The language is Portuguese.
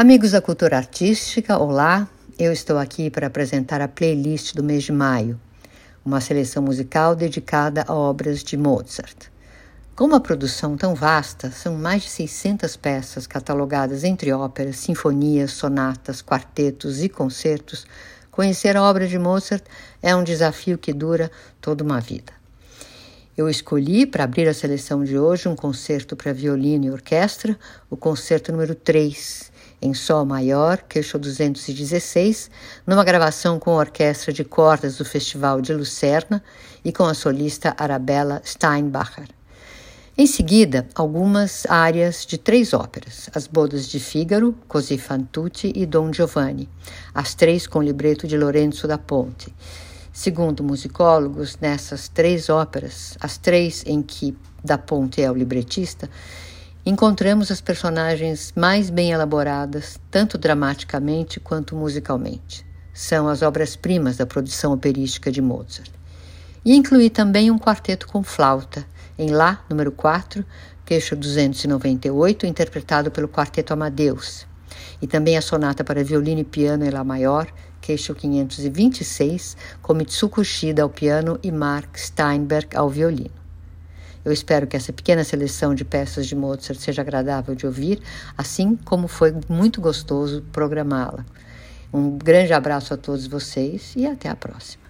Amigos da cultura artística, olá! Eu estou aqui para apresentar a playlist do mês de maio, uma seleção musical dedicada a obras de Mozart. Com uma produção tão vasta, são mais de 600 peças catalogadas entre óperas, sinfonias, sonatas, quartetos e concertos. Conhecer a obra de Mozart é um desafio que dura toda uma vida. Eu escolhi para abrir a seleção de hoje um concerto para violino e orquestra, o concerto número 3, em Sol maior, queixo 216, numa gravação com a orquestra de cordas do Festival de Lucerna e com a solista Arabella Steinbacher. Em seguida, algumas áreas de três óperas: As Bodas de Fígaro, Così fan tutti e Don Giovanni, as três com libreto de Lorenzo da Ponte. Segundo musicólogos, nessas três óperas, as três em que da Ponte é o libretista, encontramos as personagens mais bem elaboradas, tanto dramaticamente quanto musicalmente. São as obras-primas da produção operística de Mozart. E inclui também um quarteto com flauta, em Lá, número 4, queixo 298, interpretado pelo quarteto Amadeus, e também a sonata para violino e piano em Lá maior, queixo 526, com Mitsuko Shida ao piano e Mark Steinberg ao violino. Eu espero que essa pequena seleção de peças de Mozart seja agradável de ouvir, assim como foi muito gostoso programá-la. Um grande abraço a todos vocês e até a próxima.